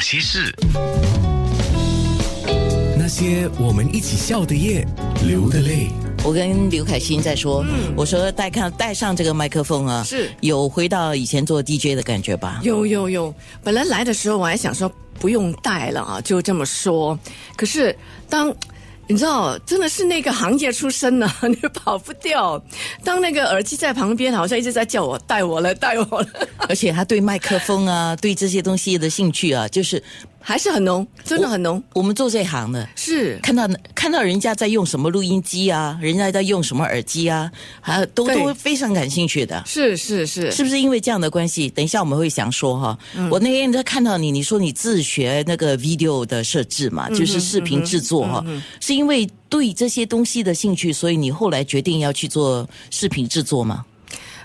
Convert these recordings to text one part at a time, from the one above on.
那些事，那些我们一起笑的夜，流的泪。我跟刘凯欣在说，我说带看带上这个麦克风啊，是有回到以前做 DJ 的感觉吧？有有有，本来来的时候我还想说不用带了啊，就这么说。可是当你知道，真的是那个行业出身呢，你跑不掉。当那个耳机在旁边，好像一直在叫我带我来，带我了，而且他对麦克风啊，对这些东西的兴趣啊，就是还是很浓，真的很浓。我们做这行的，是看到看到人家在用什么录音机啊，人家在用什么耳机啊，还都都非常感兴趣的。是是是，是不是因为这样的关系？等一下我们会想说哈。我那天在看到你，你说你自学那个 video 的设置嘛，就是视频制作哈，是因为对这些东西的兴趣，所以你后来决定要去做视频制作吗？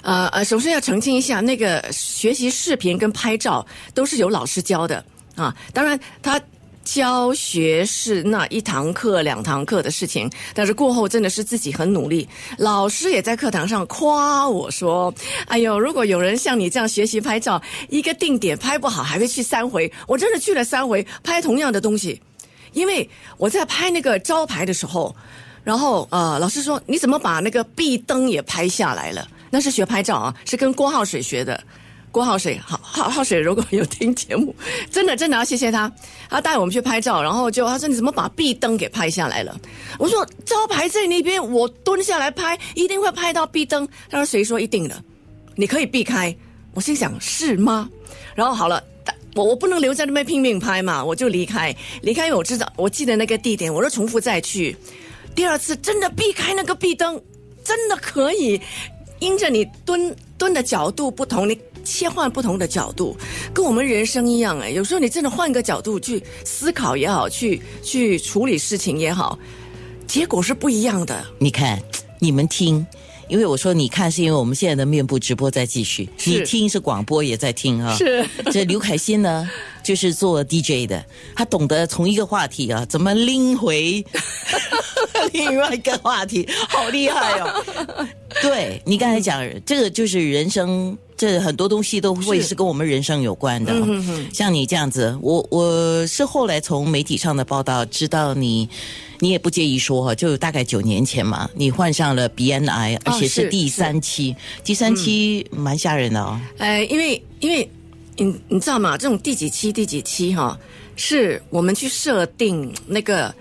呃呃，首先要澄清一下，那个学习视频跟拍照都是有老师教的啊。当然，他教学是那一堂课、两堂课的事情，但是过后真的是自己很努力。老师也在课堂上夸我说：“哎呦，如果有人像你这样学习拍照，一个定点拍不好，还会去三回。我真的去了三回，拍同样的东西。因为我在拍那个招牌的时候，然后呃，老师说你怎么把那个壁灯也拍下来了？那是学拍照啊，是跟郭浩水学的。郭浩水，好浩浩水，如果有听节目，真的真的要谢谢他，他带我们去拍照，然后就他说你怎么把壁灯给拍下来了？我说招牌在那边，我蹲下来拍，一定会拍到壁灯。他说谁说一定的？你可以避开。我心想是吗？然后好了。我我不能留在那边拼命拍嘛，我就离开，离开，因为我知道我记得那个地点，我就重复再去。第二次真的避开那个壁灯，真的可以，因着你蹲蹲的角度不同，你切换不同的角度，跟我们人生一样哎，有时候你真的换个角度去思考也好，去去处理事情也好，结果是不一样的。你看，你们听。因为我说你看，是因为我们现在的面部直播在继续，你听是广播也在听啊。是这刘凯欣呢，就是做 DJ 的，他懂得从一个话题啊，怎么拎回 另外一个话题，好厉害哦！对你刚才讲，这个就是人生，这很多东西都会是跟我们人生有关的。像你这样子，我我是后来从媒体上的报道知道你。你也不介意说哈，就大概九年前嘛，你患上了鼻咽癌，而且是第三期，第三期蛮吓人的哦。呃，因为因为你你知道吗？这种第几期第几期哈，是我们去设定那个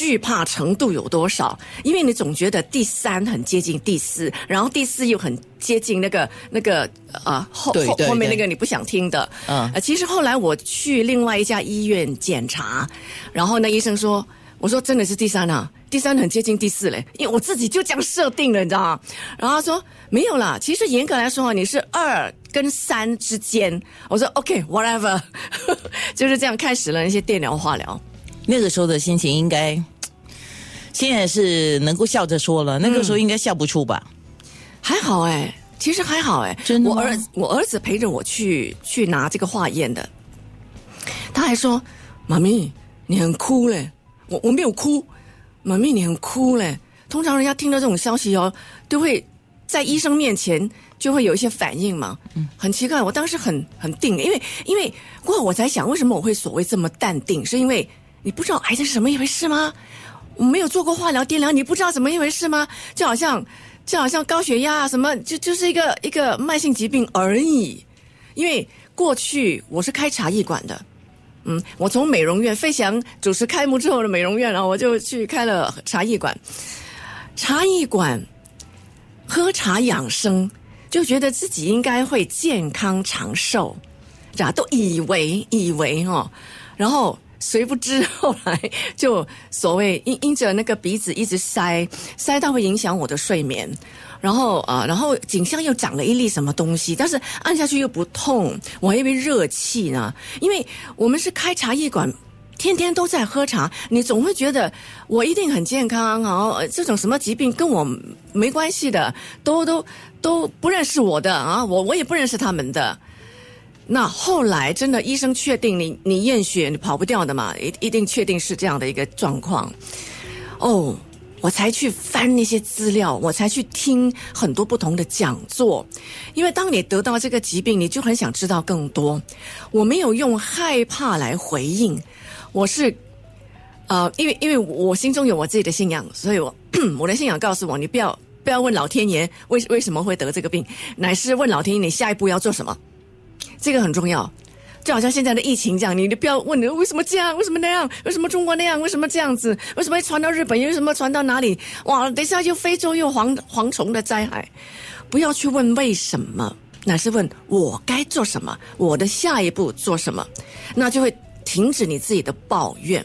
惧怕程度有多少，因为你总觉得第三很接近第四，然后第四又很接近那个那个啊后后后面那个你不想听的。嗯，呃，其实后来我去另外一家医院检查，然后那医生说。我说真的是第三啊，第三很接近第四嘞，因为我自己就这样设定了，你知道吗？然后他说没有啦，其实严格来说啊，你是二跟三之间。我说 OK，whatever，就是这样开始了那些电疗、化疗。那个时候的心情应该，现在是能够笑着说了，那个时候应该笑不出吧？还好哎，其实还好哎，真的我儿我儿子陪着我去去拿这个化验的，他还说：“妈咪，你很哭嘞。”我我没有哭，妈咪你很哭嘞。通常人家听到这种消息哦，都会在医生面前就会有一些反应嘛。嗯，很奇怪，我当时很很定，因为因为过后我才想，为什么我会所谓这么淡定？是因为你不知道癌症是什么一回事吗？我没有做过化疗、电疗，你不知道怎么一回事吗？就好像就好像高血压啊，什么就就是一个一个慢性疾病而已。因为过去我是开茶艺馆的。嗯，我从美容院飞翔主持开幕之后的美容院，然后我就去开了茶艺馆。茶艺馆喝茶养生，就觉得自己应该会健康长寿，这样都以为以为哦，然后谁不知后来就所谓因因着那个鼻子一直塞塞到会影响我的睡眠。然后啊，然后颈项又长了一粒什么东西，但是按下去又不痛，我还以为热气呢。因为我们是开茶艺馆，天天都在喝茶，你总会觉得我一定很健康然后。这种什么疾病跟我没关系的，都都都不认识我的啊，我我也不认识他们的。那后来真的医生确定你你验血你跑不掉的嘛，一一定确定是这样的一个状况。哦。我才去翻那些资料，我才去听很多不同的讲座。因为当你得到这个疾病，你就很想知道更多。我没有用害怕来回应，我是，呃，因为因为我心中有我自己的信仰，所以我 我的信仰告诉我，你不要不要问老天爷为为什么会得这个病，乃是问老天爷你下一步要做什么，这个很重要。就好像现在的疫情这样，你你不要问你为什么这样，为什么那样，为什么中国那样，为什么这样子，为什么会传到日本，为什么传到哪里？哇，等一下又非洲又蝗蝗虫的灾害，不要去问为什么，乃是问我该做什么，我的下一步做什么，那就会停止你自己的抱怨。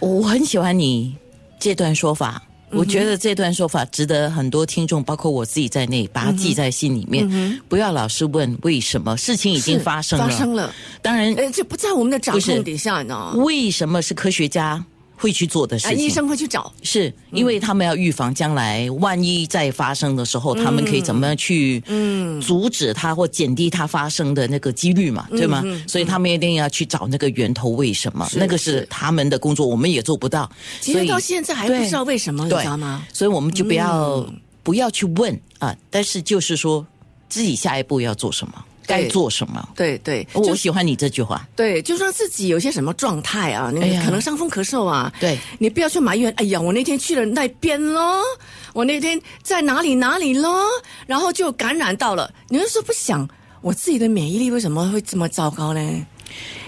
我很喜欢你这段说法。我觉得这段说法值得很多听众，包括我自己在内，把它记在心里面。不要老是问为什么，事情已经发生了。发生了，当然，呃，这不在我们的掌控底下呢。为什么是科学家？会去做的事情，医生会去找，是因为他们要预防将来万一再发生的时候，他们可以怎么样去嗯阻止它或减低它发生的那个几率嘛，对吗？所以他们一定要去找那个源头，为什么？那个是他们的工作，我们也做不到。其实到现在还不知道为什么，你知道吗？所以我们就不要不要去问啊，但是就是说自己下一步要做什么。该做什么？对对，我喜欢你这句话。对，就说自己有些什么状态啊，你可能伤风咳嗽啊，对，你不要去埋怨。哎呀，我那天去了那边咯，我那天在哪里哪里咯，然后就感染到了。你就说不想我自己的免疫力为什么会这么糟糕呢？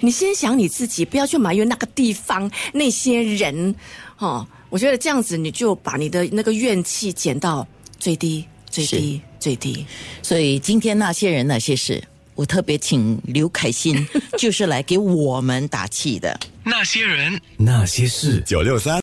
你先想你自己，不要去埋怨那个地方那些人。哦，我觉得这样子你就把你的那个怨气减到最低。最低最低，所以今天那些人那些事，我特别请刘凯欣，就是来给我们打气的。那些人那些事，九六三。